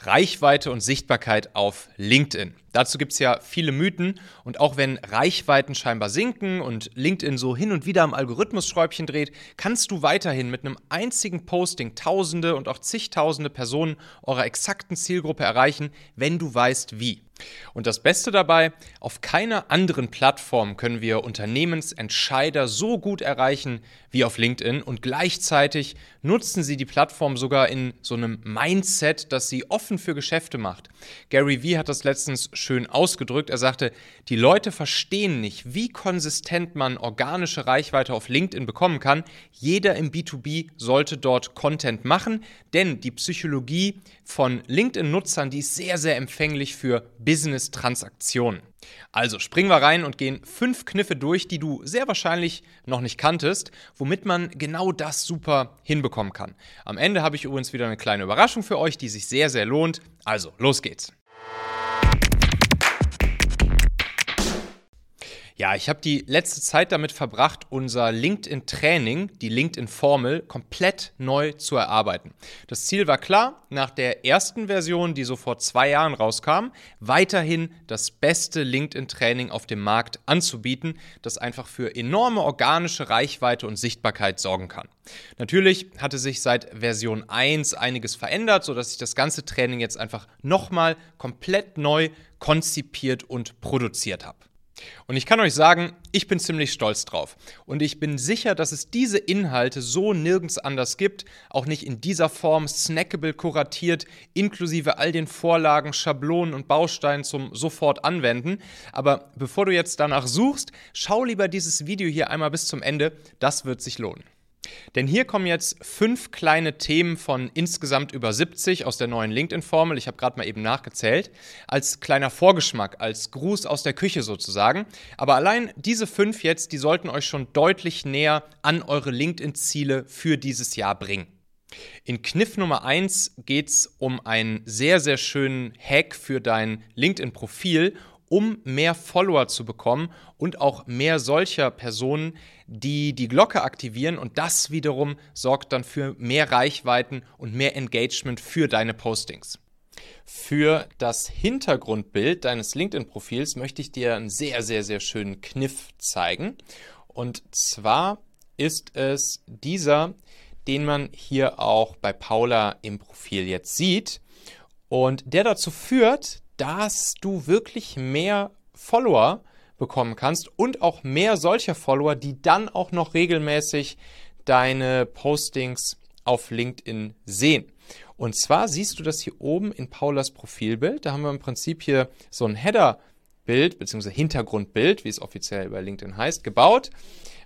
Reichweite und Sichtbarkeit auf LinkedIn. Dazu gibt es ja viele Mythen und auch wenn Reichweiten scheinbar sinken und LinkedIn so hin und wieder am Algorithmus-Schräubchen dreht, kannst du weiterhin mit einem einzigen Posting Tausende und auch zigtausende Personen eurer exakten Zielgruppe erreichen, wenn du weißt wie. Und das Beste dabei, auf keiner anderen Plattform können wir Unternehmensentscheider so gut erreichen wie auf LinkedIn und gleichzeitig nutzen sie die Plattform sogar in so einem Mindset, das sie offen für Geschäfte macht. Gary Vee hat das letztens schön ausgedrückt. Er sagte, die Leute verstehen nicht, wie konsistent man organische Reichweite auf LinkedIn bekommen kann. Jeder im B2B sollte dort Content machen, denn die Psychologie von LinkedIn-Nutzern, die ist sehr, sehr empfänglich für Business-Transaktionen. Also springen wir rein und gehen fünf Kniffe durch, die du sehr wahrscheinlich noch nicht kanntest, womit man genau das super hinbekommen kann. Am Ende habe ich übrigens wieder eine kleine Überraschung für euch, die sich sehr, sehr lohnt. Also, los geht's. Ja, ich habe die letzte Zeit damit verbracht, unser LinkedIn-Training, die LinkedIn-Formel, komplett neu zu erarbeiten. Das Ziel war klar, nach der ersten Version, die so vor zwei Jahren rauskam, weiterhin das beste LinkedIn-Training auf dem Markt anzubieten, das einfach für enorme organische Reichweite und Sichtbarkeit sorgen kann. Natürlich hatte sich seit Version 1 einiges verändert, sodass ich das ganze Training jetzt einfach nochmal komplett neu konzipiert und produziert habe. Und ich kann euch sagen, ich bin ziemlich stolz drauf. Und ich bin sicher, dass es diese Inhalte so nirgends anders gibt, auch nicht in dieser Form snackable kuratiert, inklusive all den Vorlagen, Schablonen und Bausteinen zum sofort anwenden. Aber bevor du jetzt danach suchst, schau lieber dieses Video hier einmal bis zum Ende, das wird sich lohnen. Denn hier kommen jetzt fünf kleine Themen von insgesamt über 70 aus der neuen LinkedIn-Formel. Ich habe gerade mal eben nachgezählt. Als kleiner Vorgeschmack, als Gruß aus der Küche sozusagen. Aber allein diese fünf jetzt, die sollten euch schon deutlich näher an eure LinkedIn-Ziele für dieses Jahr bringen. In Kniff Nummer 1 geht es um einen sehr, sehr schönen Hack für dein LinkedIn-Profil, um mehr Follower zu bekommen und auch mehr solcher Personen, die die Glocke aktivieren und das wiederum sorgt dann für mehr Reichweiten und mehr Engagement für deine Postings. Für das Hintergrundbild deines LinkedIn-Profils möchte ich dir einen sehr, sehr, sehr schönen Kniff zeigen. Und zwar ist es dieser, den man hier auch bei Paula im Profil jetzt sieht und der dazu führt, dass du wirklich mehr Follower bekommen kannst und auch mehr solcher Follower, die dann auch noch regelmäßig deine Postings auf LinkedIn sehen. Und zwar siehst du das hier oben in Paulas Profilbild. Da haben wir im Prinzip hier so ein Header-Bild bzw. Hintergrundbild, wie es offiziell bei LinkedIn heißt, gebaut,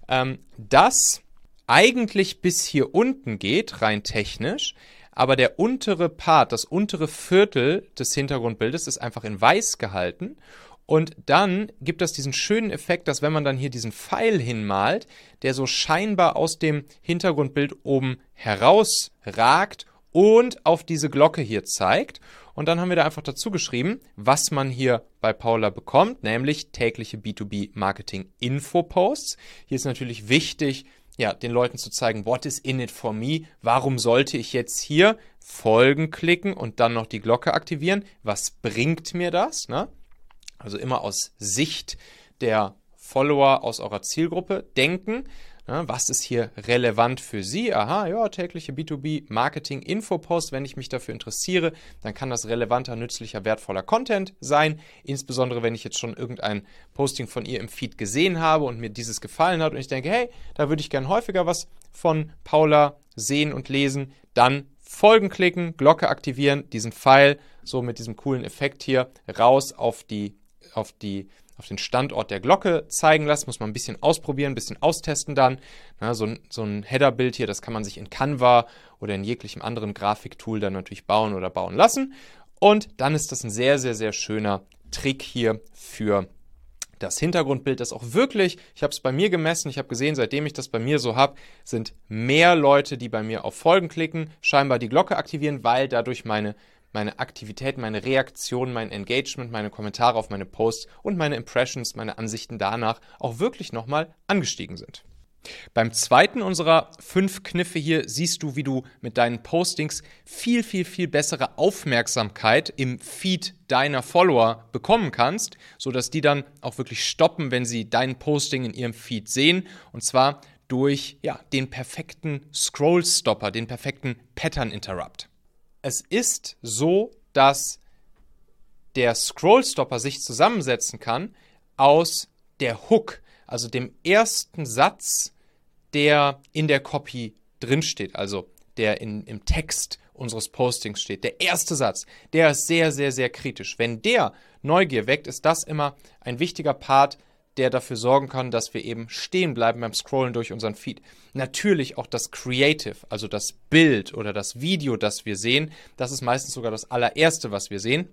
ähm, das eigentlich bis hier unten geht, rein technisch, aber der untere Part, das untere Viertel des Hintergrundbildes ist einfach in weiß gehalten. Und dann gibt es diesen schönen Effekt, dass wenn man dann hier diesen Pfeil hinmalt, der so scheinbar aus dem Hintergrundbild oben herausragt und auf diese Glocke hier zeigt. Und dann haben wir da einfach dazu geschrieben, was man hier bei Paula bekommt, nämlich tägliche B2B Marketing Info Posts. Hier ist natürlich wichtig, ja, den Leuten zu zeigen, what is in it for me? Warum sollte ich jetzt hier Folgen klicken und dann noch die Glocke aktivieren? Was bringt mir das? Ne? Also immer aus Sicht der Follower aus eurer Zielgruppe denken. Was ist hier relevant für Sie? Aha, ja, tägliche B2B Marketing Infopost. Wenn ich mich dafür interessiere, dann kann das relevanter, nützlicher, wertvoller Content sein. Insbesondere, wenn ich jetzt schon irgendein Posting von ihr im Feed gesehen habe und mir dieses gefallen hat und ich denke, hey, da würde ich gern häufiger was von Paula sehen und lesen, dann Folgen klicken, Glocke aktivieren, diesen Pfeil so mit diesem coolen Effekt hier raus auf die auf die auf den Standort der Glocke zeigen lassen. Muss man ein bisschen ausprobieren, ein bisschen austesten dann. Na, so, so ein Header-Bild hier, das kann man sich in Canva oder in jeglichem anderen Grafiktool dann natürlich bauen oder bauen lassen. Und dann ist das ein sehr, sehr, sehr schöner Trick hier für das Hintergrundbild, das auch wirklich, ich habe es bei mir gemessen, ich habe gesehen, seitdem ich das bei mir so habe, sind mehr Leute, die bei mir auf Folgen klicken, scheinbar die Glocke aktivieren, weil dadurch meine meine Aktivität, meine Reaktion, mein Engagement, meine Kommentare auf meine Posts und meine Impressions, meine Ansichten danach auch wirklich nochmal angestiegen sind. Beim zweiten unserer fünf Kniffe hier siehst du, wie du mit deinen Postings viel, viel, viel bessere Aufmerksamkeit im Feed deiner Follower bekommen kannst, sodass die dann auch wirklich stoppen, wenn sie dein Posting in ihrem Feed sehen. Und zwar durch ja, den perfekten Scroll-Stopper, den perfekten Pattern-Interrupt. Es ist so, dass der Scroll-Stopper sich zusammensetzen kann aus der Hook, also dem ersten Satz, der in der Copy drinsteht, also der in, im Text unseres Postings steht. Der erste Satz, der ist sehr, sehr, sehr kritisch. Wenn der Neugier weckt, ist das immer ein wichtiger Part, der dafür sorgen kann, dass wir eben stehen bleiben beim Scrollen durch unseren Feed. Natürlich auch das Creative, also das Bild oder das Video, das wir sehen, das ist meistens sogar das allererste, was wir sehen.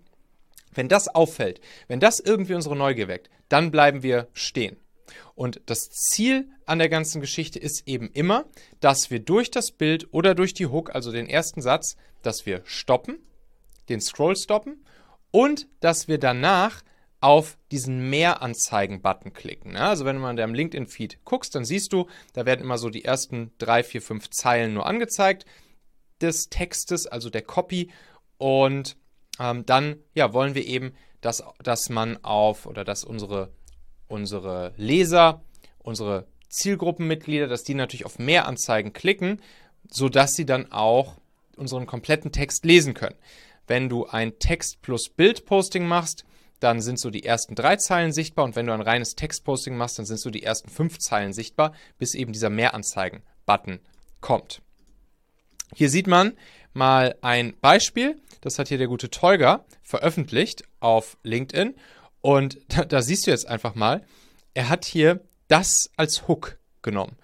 Wenn das auffällt, wenn das irgendwie unsere Neugier weckt, dann bleiben wir stehen. Und das Ziel an der ganzen Geschichte ist eben immer, dass wir durch das Bild oder durch die Hook, also den ersten Satz, dass wir stoppen, den Scroll stoppen und dass wir danach auf diesen Mehranzeigen-Button klicken. Also wenn mal in deinem LinkedIn-Feed guckst, dann siehst du, da werden immer so die ersten drei, vier, fünf Zeilen nur angezeigt des Textes, also der Copy. Und ähm, dann ja, wollen wir eben, dass, dass man auf oder dass unsere unsere Leser, unsere Zielgruppenmitglieder, dass die natürlich auf mehr Anzeigen klicken, sodass sie dann auch unseren kompletten Text lesen können. Wenn du ein Text plus Bild Posting machst, dann sind so die ersten drei Zeilen sichtbar und wenn du ein reines Textposting machst, dann sind so die ersten fünf Zeilen sichtbar, bis eben dieser Mehranzeigen-Button kommt. Hier sieht man mal ein Beispiel, das hat hier der gute Tolga veröffentlicht auf LinkedIn und da, da siehst du jetzt einfach mal, er hat hier das als Hook genommen.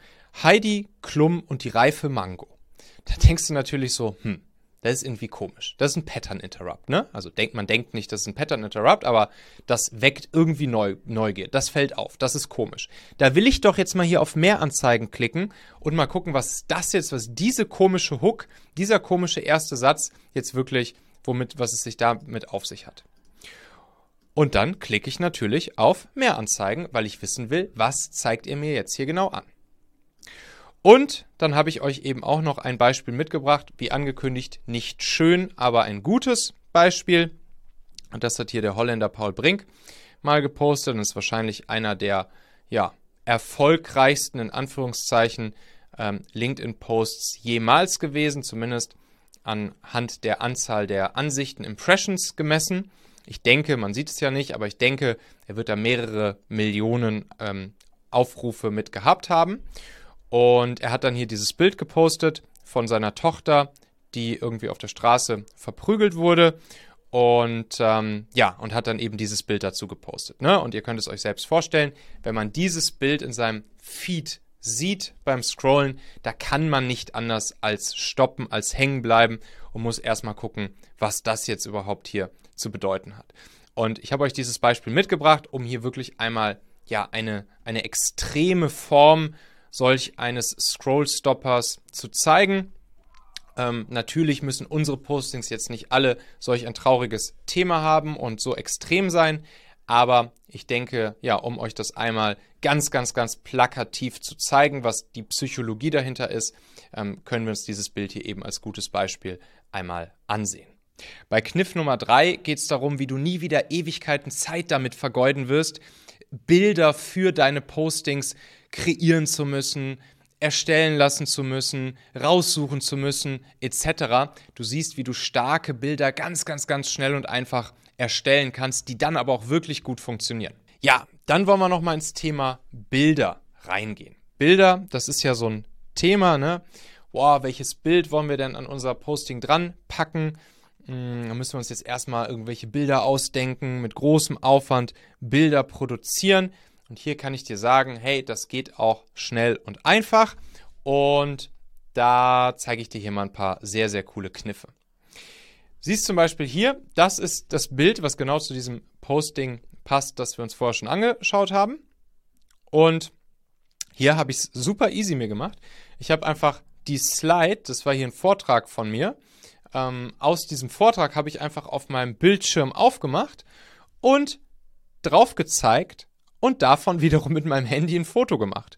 Heidi Klum und die reife Mango. Da denkst du natürlich so, hm, das ist irgendwie komisch. Das ist ein Pattern Interrupt, ne? Also denkt man denkt nicht, das ist ein Pattern Interrupt, aber das weckt irgendwie Neu Neugier. Das fällt auf. Das ist komisch. Da will ich doch jetzt mal hier auf mehr Anzeigen klicken und mal gucken, was das jetzt, was diese komische Hook, dieser komische erste Satz jetzt wirklich, womit, was es sich damit auf sich hat. Und dann klicke ich natürlich auf Mehr anzeigen, weil ich wissen will, was zeigt ihr mir jetzt hier genau an. Und dann habe ich euch eben auch noch ein Beispiel mitgebracht, wie angekündigt, nicht schön, aber ein gutes Beispiel. Und das hat hier der Holländer Paul Brink mal gepostet und ist wahrscheinlich einer der ja, erfolgreichsten, in Anführungszeichen, ähm, LinkedIn-Posts jemals gewesen, zumindest anhand der Anzahl der Ansichten, Impressions gemessen. Ich denke, man sieht es ja nicht, aber ich denke, er wird da mehrere Millionen ähm, Aufrufe mit gehabt haben. Und er hat dann hier dieses Bild gepostet von seiner Tochter, die irgendwie auf der Straße verprügelt wurde. Und ähm, ja, und hat dann eben dieses Bild dazu gepostet. Ne? Und ihr könnt es euch selbst vorstellen, wenn man dieses Bild in seinem Feed sieht beim Scrollen, da kann man nicht anders als stoppen, als hängen bleiben und muss erstmal gucken, was das jetzt überhaupt hier zu bedeuten hat. Und ich habe euch dieses Beispiel mitgebracht, um hier wirklich einmal ja eine, eine extreme Form solch eines Scroll-Stoppers zu zeigen. Ähm, natürlich müssen unsere Postings jetzt nicht alle solch ein trauriges Thema haben und so extrem sein, aber ich denke, ja, um euch das einmal ganz, ganz, ganz plakativ zu zeigen, was die Psychologie dahinter ist, ähm, können wir uns dieses Bild hier eben als gutes Beispiel einmal ansehen. Bei Kniff Nummer 3 geht es darum, wie du nie wieder Ewigkeiten Zeit damit vergeuden wirst, Bilder für deine Postings kreieren zu müssen, erstellen lassen zu müssen, raussuchen zu müssen, etc. Du siehst, wie du starke Bilder ganz, ganz, ganz schnell und einfach erstellen kannst, die dann aber auch wirklich gut funktionieren. Ja, dann wollen wir noch mal ins Thema Bilder reingehen. Bilder, das ist ja so ein Thema, ne? Boah, welches Bild wollen wir denn an unser Posting dran packen? Hm, da müssen wir uns jetzt erstmal irgendwelche Bilder ausdenken, mit großem Aufwand Bilder produzieren. Und hier kann ich dir sagen, hey, das geht auch schnell und einfach. Und da zeige ich dir hier mal ein paar sehr, sehr coole Kniffe. Siehst zum Beispiel hier, das ist das Bild, was genau zu diesem Posting passt, das wir uns vorher schon angeschaut haben. Und hier habe ich es super easy mir gemacht. Ich habe einfach die Slide, das war hier ein Vortrag von mir, ähm, aus diesem Vortrag habe ich einfach auf meinem Bildschirm aufgemacht und drauf gezeigt und davon wiederum mit meinem Handy ein Foto gemacht.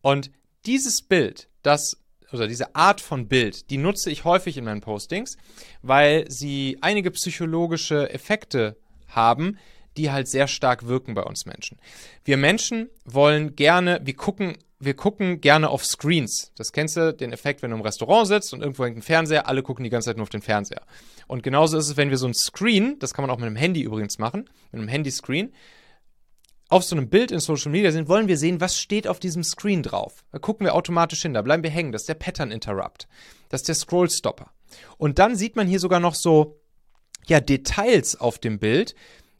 Und dieses Bild, das oder diese Art von Bild, die nutze ich häufig in meinen Postings, weil sie einige psychologische Effekte haben, die halt sehr stark wirken bei uns Menschen. Wir Menschen wollen gerne, wir gucken, wir gucken gerne auf Screens. Das kennst du, den Effekt, wenn du im Restaurant sitzt und irgendwo hängt ein Fernseher, alle gucken die ganze Zeit nur auf den Fernseher. Und genauso ist es, wenn wir so ein Screen, das kann man auch mit einem Handy übrigens machen, mit einem Handy-Screen, auf so einem Bild in Social Media sind, wollen wir sehen, was steht auf diesem Screen drauf. Da gucken wir automatisch hin, da bleiben wir hängen. Das ist der Pattern Interrupt. Das ist der Scroll Stopper. Und dann sieht man hier sogar noch so, ja, Details auf dem Bild,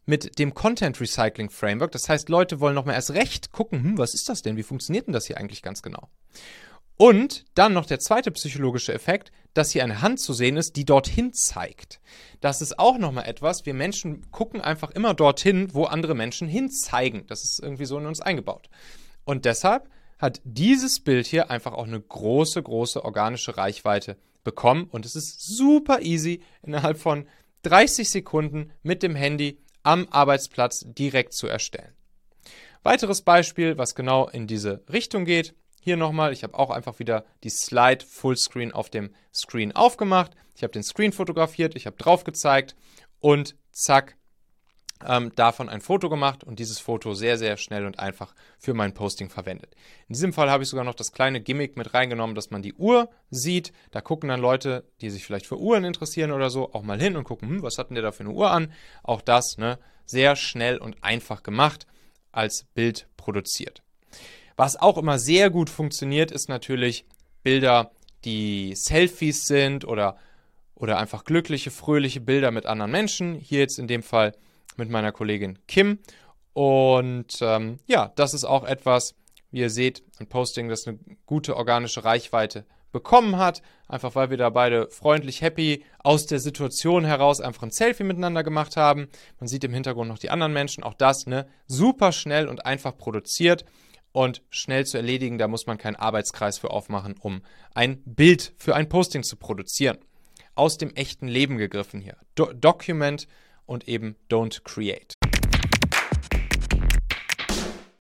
mit dem Content Recycling Framework. Das heißt, Leute wollen nochmal erst recht gucken, hm, was ist das denn? Wie funktioniert denn das hier eigentlich ganz genau? Und dann noch der zweite psychologische Effekt, dass hier eine Hand zu sehen ist, die dorthin zeigt. Das ist auch nochmal etwas, wir Menschen gucken einfach immer dorthin, wo andere Menschen hinzeigen. Das ist irgendwie so in uns eingebaut. Und deshalb hat dieses Bild hier einfach auch eine große, große organische Reichweite bekommen. Und es ist super easy, innerhalb von 30 Sekunden mit dem Handy am Arbeitsplatz direkt zu erstellen. Weiteres Beispiel, was genau in diese Richtung geht. Hier nochmal, ich habe auch einfach wieder die Slide Fullscreen auf dem Screen aufgemacht. Ich habe den Screen fotografiert, ich habe drauf gezeigt und zack, ähm, davon ein Foto gemacht und dieses Foto sehr, sehr schnell und einfach für mein Posting verwendet. In diesem Fall habe ich sogar noch das kleine Gimmick mit reingenommen, dass man die Uhr sieht. Da gucken dann Leute, die sich vielleicht für Uhren interessieren oder so, auch mal hin und gucken, hm, was hat denn der da für eine Uhr an? Auch das, ne, sehr schnell und einfach gemacht, als Bild produziert. Was auch immer sehr gut funktioniert, ist natürlich Bilder, die Selfies sind oder, oder einfach glückliche, fröhliche Bilder mit anderen Menschen. Hier jetzt in dem Fall mit meiner Kollegin Kim. Und ähm, ja, das ist auch etwas, wie ihr seht, ein Posting, das eine gute organische Reichweite bekommen hat, einfach weil wir da beide freundlich happy aus der Situation heraus einfach ein Selfie miteinander gemacht haben. Man sieht im Hintergrund noch die anderen Menschen, auch das ne, super schnell und einfach produziert und schnell zu erledigen. Da muss man keinen Arbeitskreis für aufmachen, um ein Bild für ein Posting zu produzieren. Aus dem echten Leben gegriffen hier. Do Document und eben Don't Create.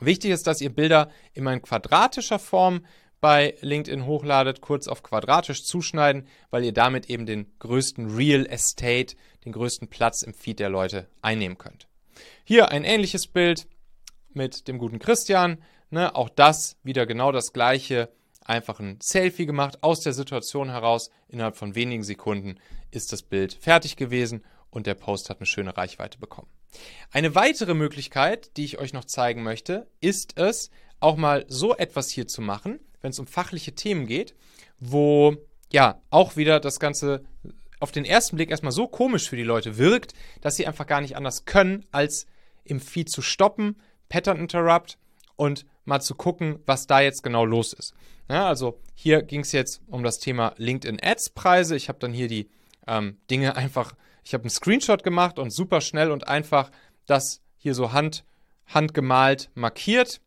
Wichtig ist, dass ihr Bilder immer in quadratischer Form bei LinkedIn hochladet, kurz auf quadratisch zuschneiden, weil ihr damit eben den größten Real Estate, den größten Platz im Feed der Leute einnehmen könnt. Hier ein ähnliches Bild mit dem guten Christian. Ne, auch das wieder genau das gleiche. Einfach ein Selfie gemacht aus der Situation heraus. Innerhalb von wenigen Sekunden ist das Bild fertig gewesen und der Post hat eine schöne Reichweite bekommen. Eine weitere Möglichkeit, die ich euch noch zeigen möchte, ist es, auch mal so etwas hier zu machen, wenn es um fachliche Themen geht, wo ja auch wieder das Ganze auf den ersten Blick erstmal so komisch für die Leute wirkt, dass sie einfach gar nicht anders können, als im Feed zu stoppen, Pattern Interrupt und mal zu gucken, was da jetzt genau los ist. Ja, also hier ging es jetzt um das Thema LinkedIn Ads Preise. Ich habe dann hier die ähm, Dinge einfach ich habe einen Screenshot gemacht und super schnell und einfach das hier so hand, handgemalt markiert.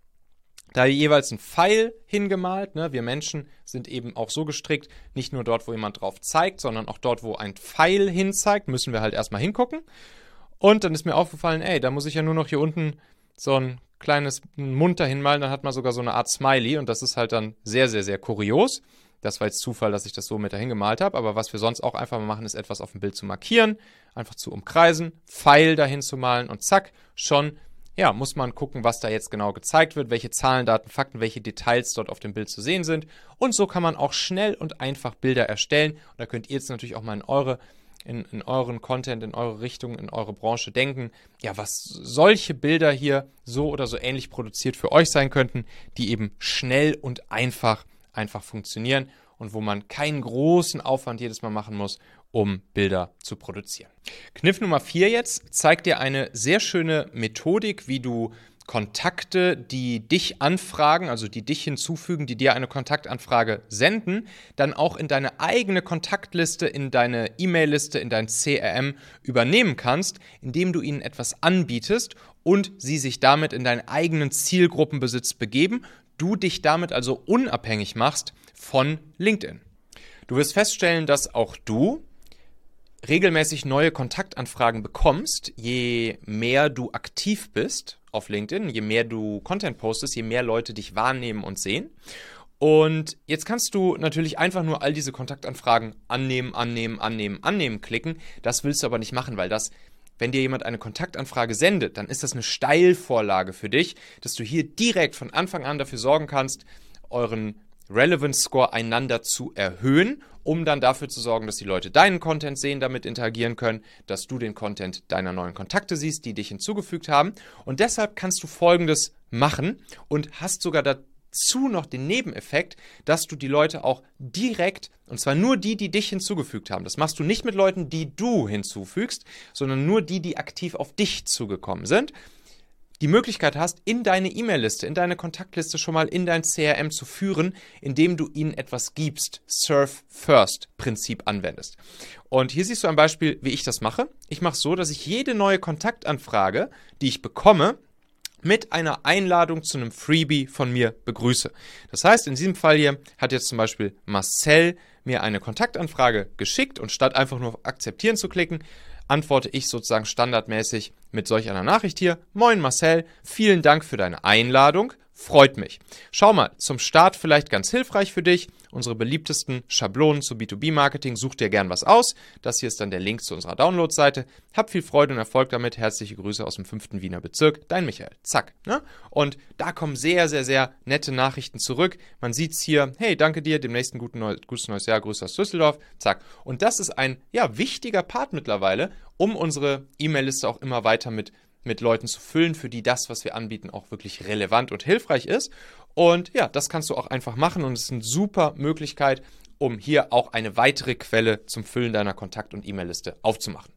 Da jeweils ein Pfeil hingemalt. Ne? Wir Menschen sind eben auch so gestrickt, nicht nur dort, wo jemand drauf zeigt, sondern auch dort, wo ein Pfeil hinzeigt, müssen wir halt erstmal hingucken. Und dann ist mir aufgefallen, ey, da muss ich ja nur noch hier unten so ein kleines Mund dahin malen, dann hat man sogar so eine Art Smiley und das ist halt dann sehr, sehr, sehr kurios. Das war jetzt Zufall, dass ich das so mit dahin gemalt habe. Aber was wir sonst auch einfach mal machen, ist etwas auf dem Bild zu markieren, einfach zu umkreisen, Pfeil dahin zu malen und zack, schon ja, muss man gucken, was da jetzt genau gezeigt wird, welche Zahlen, Daten, Fakten, welche Details dort auf dem Bild zu sehen sind. Und so kann man auch schnell und einfach Bilder erstellen. Und da könnt ihr jetzt natürlich auch mal in eure in, in euren Content, in eure Richtung, in eure Branche denken, ja, was solche Bilder hier so oder so ähnlich produziert für euch sein könnten, die eben schnell und einfach einfach funktionieren und wo man keinen großen Aufwand jedes Mal machen muss, um Bilder zu produzieren. Kniff Nummer 4 jetzt zeigt dir eine sehr schöne Methodik, wie du Kontakte, die dich anfragen, also die dich hinzufügen, die dir eine Kontaktanfrage senden, dann auch in deine eigene Kontaktliste, in deine E-Mail-Liste, in dein CRM übernehmen kannst, indem du ihnen etwas anbietest und sie sich damit in deinen eigenen Zielgruppenbesitz begeben, du dich damit also unabhängig machst von LinkedIn. Du wirst feststellen, dass auch du regelmäßig neue Kontaktanfragen bekommst, je mehr du aktiv bist auf LinkedIn, je mehr du Content postest, je mehr Leute dich wahrnehmen und sehen. Und jetzt kannst du natürlich einfach nur all diese Kontaktanfragen annehmen, annehmen, annehmen, annehmen klicken. Das willst du aber nicht machen, weil das, wenn dir jemand eine Kontaktanfrage sendet, dann ist das eine Steilvorlage für dich, dass du hier direkt von Anfang an dafür sorgen kannst, euren Relevance Score einander zu erhöhen, um dann dafür zu sorgen, dass die Leute deinen Content sehen, damit interagieren können, dass du den Content deiner neuen Kontakte siehst, die dich hinzugefügt haben. Und deshalb kannst du Folgendes machen und hast sogar dazu noch den Nebeneffekt, dass du die Leute auch direkt, und zwar nur die, die dich hinzugefügt haben. Das machst du nicht mit Leuten, die du hinzufügst, sondern nur die, die aktiv auf dich zugekommen sind die Möglichkeit hast, in deine E-Mail-Liste, in deine Kontaktliste schon mal in dein CRM zu führen, indem du ihnen etwas gibst. Surf First Prinzip anwendest. Und hier siehst du ein Beispiel, wie ich das mache. Ich mache so, dass ich jede neue Kontaktanfrage, die ich bekomme, mit einer Einladung zu einem Freebie von mir begrüße. Das heißt, in diesem Fall hier hat jetzt zum Beispiel Marcel mir eine Kontaktanfrage geschickt und statt einfach nur auf Akzeptieren zu klicken, antworte ich sozusagen standardmäßig mit solch einer Nachricht hier. Moin Marcel, vielen Dank für deine Einladung. Freut mich. Schau mal, zum Start vielleicht ganz hilfreich für dich. Unsere beliebtesten Schablonen zu B2B-Marketing. Such dir gern was aus. Das hier ist dann der Link zu unserer Download-Seite. Hab viel Freude und Erfolg damit. Herzliche Grüße aus dem 5. Wiener Bezirk. Dein Michael. Zack. Ne? Und da kommen sehr, sehr, sehr nette Nachrichten zurück. Man sieht es hier. Hey, danke dir. Demnächst ein guten Neu gutes neues Jahr. Grüße aus Düsseldorf. Zack. Und das ist ein ja, wichtiger Part mittlerweile, um unsere E-Mail-Liste auch immer weiter mit mit Leuten zu füllen, für die das, was wir anbieten, auch wirklich relevant und hilfreich ist. Und ja, das kannst du auch einfach machen und es ist eine super Möglichkeit, um hier auch eine weitere Quelle zum Füllen deiner Kontakt- und E-Mail-Liste aufzumachen.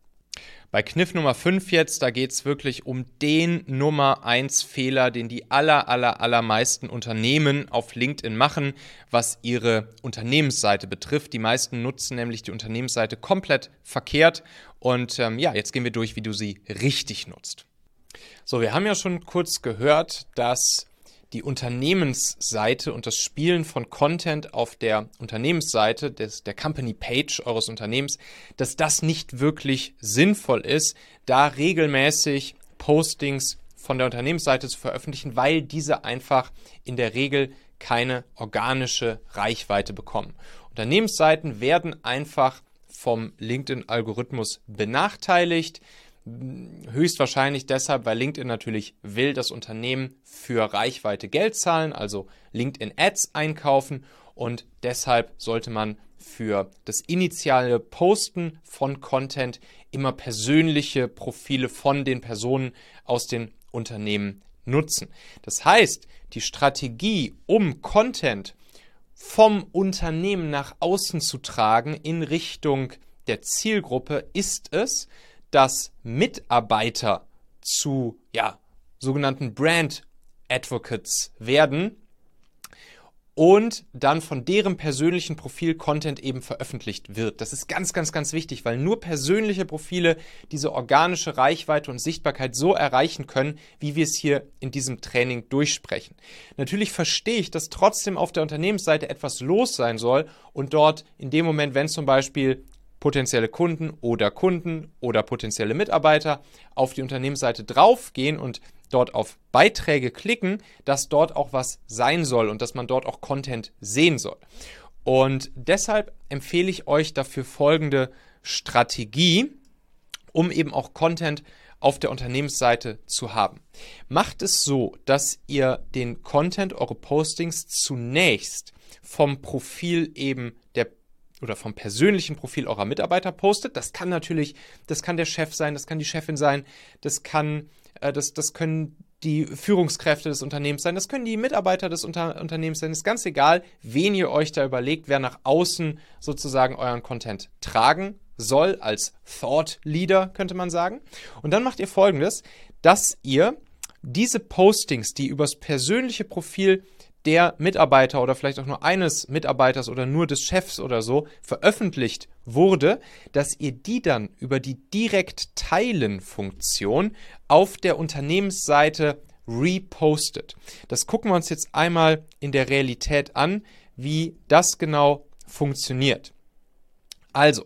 Bei Kniff Nummer 5 jetzt, da geht es wirklich um den Nummer 1 Fehler, den die aller, aller, allermeisten Unternehmen auf LinkedIn machen, was ihre Unternehmensseite betrifft. Die meisten nutzen nämlich die Unternehmensseite komplett verkehrt. Und ähm, ja, jetzt gehen wir durch, wie du sie richtig nutzt. So, wir haben ja schon kurz gehört, dass die Unternehmensseite und das Spielen von Content auf der Unternehmensseite des, der Company Page eures Unternehmens, dass das nicht wirklich sinnvoll ist, da regelmäßig Postings von der Unternehmensseite zu veröffentlichen, weil diese einfach in der Regel keine organische Reichweite bekommen. Unternehmensseiten werden einfach vom LinkedIn-Algorithmus benachteiligt. Höchstwahrscheinlich deshalb, weil LinkedIn natürlich will, dass Unternehmen für Reichweite Geld zahlen, also LinkedIn Ads einkaufen und deshalb sollte man für das initiale Posten von Content immer persönliche Profile von den Personen aus den Unternehmen nutzen. Das heißt, die Strategie, um Content vom Unternehmen nach außen zu tragen in Richtung der Zielgruppe, ist es, dass Mitarbeiter zu ja, sogenannten Brand Advocates werden und dann von deren persönlichen Profil Content eben veröffentlicht wird. Das ist ganz, ganz, ganz wichtig, weil nur persönliche Profile diese organische Reichweite und Sichtbarkeit so erreichen können, wie wir es hier in diesem Training durchsprechen. Natürlich verstehe ich, dass trotzdem auf der Unternehmensseite etwas los sein soll und dort in dem Moment, wenn zum Beispiel potenzielle Kunden oder Kunden oder potenzielle Mitarbeiter auf die Unternehmensseite draufgehen und dort auf Beiträge klicken, dass dort auch was sein soll und dass man dort auch Content sehen soll. Und deshalb empfehle ich euch dafür folgende Strategie, um eben auch Content auf der Unternehmensseite zu haben. Macht es so, dass ihr den Content, eure Postings zunächst vom Profil eben der oder vom persönlichen Profil eurer Mitarbeiter postet. Das kann natürlich, das kann der Chef sein, das kann die Chefin sein, das kann, äh, das, das können die Führungskräfte des Unternehmens sein, das können die Mitarbeiter des Unter Unternehmens sein, ist ganz egal, wen ihr euch da überlegt, wer nach außen sozusagen euren Content tragen soll, als Thought Leader könnte man sagen. Und dann macht ihr folgendes, dass ihr diese Postings, die übers persönliche Profil der Mitarbeiter oder vielleicht auch nur eines Mitarbeiters oder nur des Chefs oder so veröffentlicht wurde, dass ihr die dann über die Direkt-Teilen-Funktion auf der Unternehmensseite repostet. Das gucken wir uns jetzt einmal in der Realität an, wie das genau funktioniert. Also,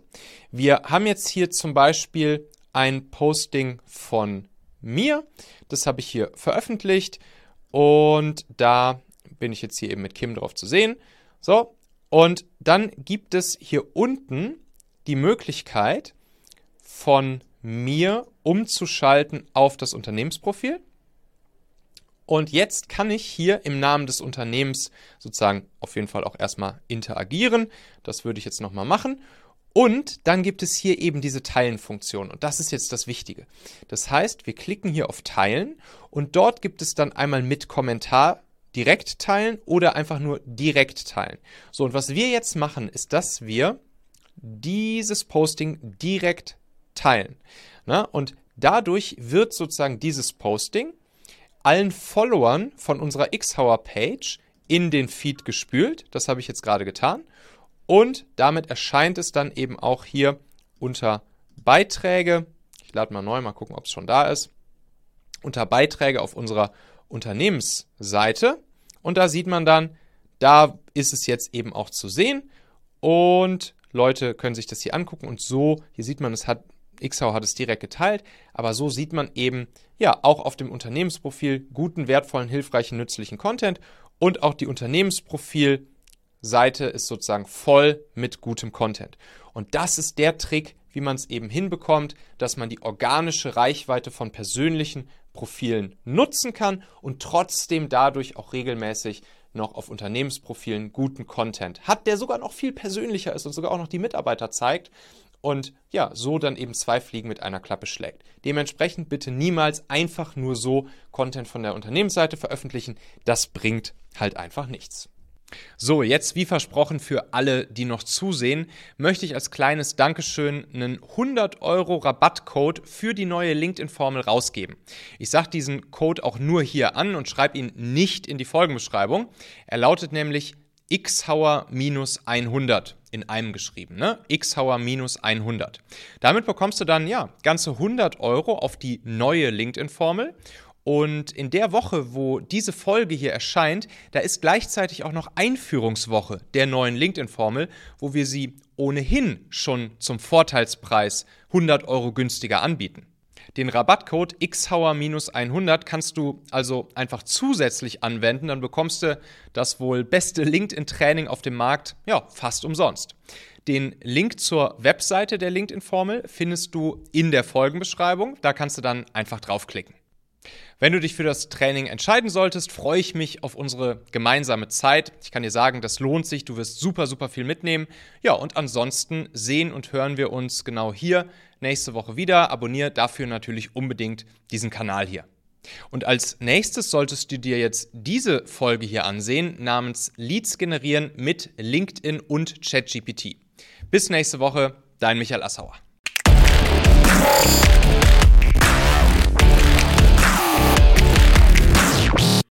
wir haben jetzt hier zum Beispiel ein Posting von mir. Das habe ich hier veröffentlicht und da bin ich jetzt hier eben mit Kim drauf zu sehen. So, und dann gibt es hier unten die Möglichkeit von mir umzuschalten auf das Unternehmensprofil. Und jetzt kann ich hier im Namen des Unternehmens sozusagen auf jeden Fall auch erstmal interagieren. Das würde ich jetzt nochmal machen. Und dann gibt es hier eben diese Teilen-Funktion. Und das ist jetzt das Wichtige. Das heißt, wir klicken hier auf Teilen und dort gibt es dann einmal mit Kommentar direkt teilen oder einfach nur direkt teilen. So, und was wir jetzt machen, ist, dass wir dieses Posting direkt teilen. Na, und dadurch wird sozusagen dieses Posting allen Followern von unserer Xhauer-Page in den Feed gespült. Das habe ich jetzt gerade getan. Und damit erscheint es dann eben auch hier unter Beiträge. Ich lade mal neu, mal gucken, ob es schon da ist. Unter Beiträge auf unserer Unternehmensseite. Und da sieht man dann, da ist es jetzt eben auch zu sehen. Und Leute können sich das hier angucken. Und so, hier sieht man, es hat, XHAU hat es direkt geteilt. Aber so sieht man eben, ja, auch auf dem Unternehmensprofil guten, wertvollen, hilfreichen, nützlichen Content. Und auch die Unternehmensprofil Seite ist sozusagen voll mit gutem Content. Und das ist der Trick, wie man es eben hinbekommt, dass man die organische Reichweite von persönlichen Profilen nutzen kann und trotzdem dadurch auch regelmäßig noch auf Unternehmensprofilen guten Content hat, der sogar noch viel persönlicher ist und sogar auch noch die Mitarbeiter zeigt und ja, so dann eben zwei Fliegen mit einer Klappe schlägt. Dementsprechend bitte niemals einfach nur so Content von der Unternehmensseite veröffentlichen, das bringt halt einfach nichts. So, jetzt wie versprochen für alle, die noch zusehen, möchte ich als kleines Dankeschön einen 100 Euro Rabattcode für die neue LinkedIn-Formel rausgeben. Ich sage diesen Code auch nur hier an und schreibe ihn nicht in die Folgenbeschreibung. Er lautet nämlich xhauer-100 in einem geschrieben, ne? xhauer-100. Damit bekommst du dann ja ganze 100 Euro auf die neue LinkedIn-Formel und in der Woche, wo diese Folge hier erscheint, da ist gleichzeitig auch noch Einführungswoche der neuen LinkedIn-Formel, wo wir sie ohnehin schon zum Vorteilspreis 100 Euro günstiger anbieten. Den Rabattcode xhauer-100 kannst du also einfach zusätzlich anwenden, dann bekommst du das wohl beste LinkedIn-Training auf dem Markt, ja, fast umsonst. Den Link zur Webseite der LinkedIn-Formel findest du in der Folgenbeschreibung, da kannst du dann einfach draufklicken. Wenn du dich für das Training entscheiden solltest, freue ich mich auf unsere gemeinsame Zeit. Ich kann dir sagen, das lohnt sich. Du wirst super, super viel mitnehmen. Ja, und ansonsten sehen und hören wir uns genau hier nächste Woche wieder. Abonniere dafür natürlich unbedingt diesen Kanal hier. Und als nächstes solltest du dir jetzt diese Folge hier ansehen, namens Leads generieren mit LinkedIn und ChatGPT. Bis nächste Woche, dein Michael Assauer.